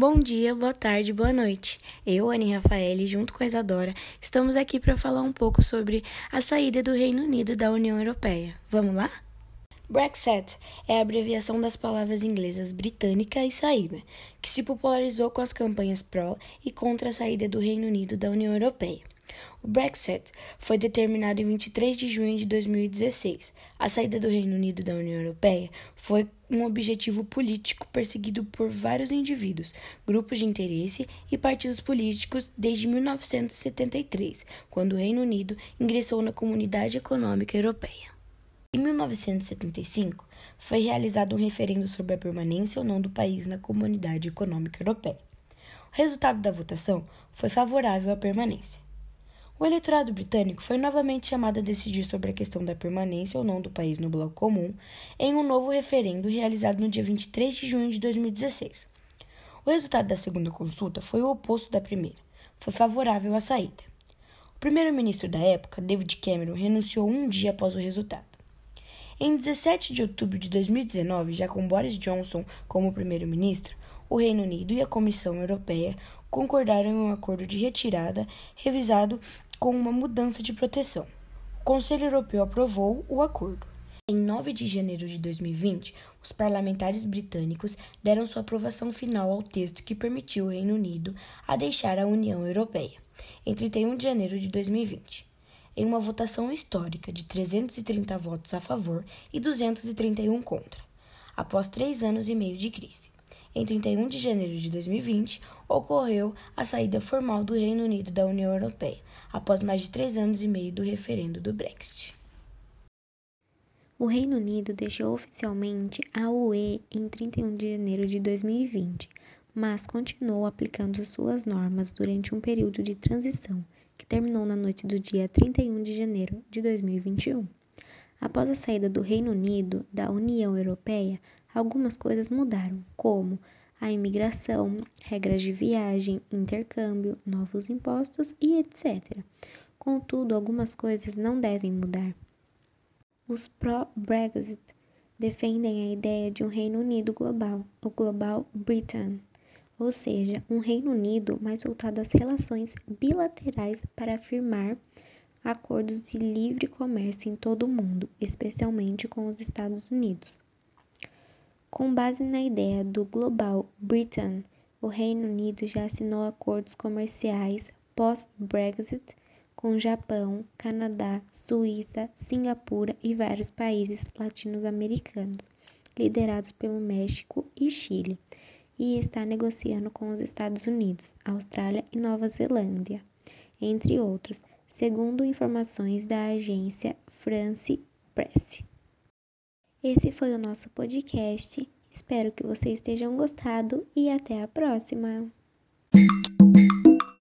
Bom dia, boa tarde, boa noite. Eu, Anne Rafael, junto com a Isadora, estamos aqui para falar um pouco sobre a saída do Reino Unido da União Europeia. Vamos lá? Brexit é a abreviação das palavras inglesas britânica e saída, que se popularizou com as campanhas pró e contra a saída do Reino Unido da União Europeia. O Brexit foi determinado em 23 de junho de 2016. A saída do Reino Unido da União Europeia foi um objetivo político perseguido por vários indivíduos, grupos de interesse e partidos políticos desde 1973, quando o Reino Unido ingressou na Comunidade Econômica Europeia. Em 1975, foi realizado um referendo sobre a permanência ou não do país na Comunidade Econômica Europeia. O resultado da votação foi favorável à permanência. O eleitorado britânico foi novamente chamado a decidir sobre a questão da permanência ou não do país no Bloco Comum em um novo referendo realizado no dia 23 de junho de 2016. O resultado da segunda consulta foi o oposto da primeira, foi favorável à saída. O primeiro-ministro da época, David Cameron, renunciou um dia após o resultado. Em 17 de outubro de 2019, já com Boris Johnson como primeiro-ministro, o Reino Unido e a Comissão Europeia concordaram em um acordo de retirada revisado com uma mudança de proteção. O Conselho Europeu aprovou o acordo. Em 9 de janeiro de 2020, os parlamentares britânicos deram sua aprovação final ao texto que permitiu o Reino Unido a deixar a União Europeia, em 31 de janeiro de 2020, em uma votação histórica de 330 votos a favor e 231 contra, após três anos e meio de crise. Em 31 de janeiro de 2020, ocorreu a saída formal do Reino Unido da União Europeia, após mais de três anos e meio do referendo do Brexit. O Reino Unido deixou oficialmente a UE em 31 de janeiro de 2020, mas continuou aplicando suas normas durante um período de transição que terminou na noite do dia 31 de janeiro de 2021. Após a saída do Reino Unido da União Europeia, algumas coisas mudaram, como a imigração, regras de viagem, intercâmbio, novos impostos e etc. Contudo, algumas coisas não devem mudar. Os pró-Brexit defendem a ideia de um Reino Unido global, o Global Britain, ou seja, um Reino Unido mais voltado às relações bilaterais para afirmar acordos de livre comércio em todo o mundo, especialmente com os Estados Unidos. Com base na ideia do Global Britain, o Reino Unido já assinou acordos comerciais pós-Brexit com Japão, Canadá, Suíça, Singapura e vários países latino-americanos, liderados pelo México e Chile, e está negociando com os Estados Unidos, Austrália e Nova Zelândia, entre outros, segundo informações da agência France Press. Esse foi o nosso podcast. Espero que vocês tenham gostado e até a próxima!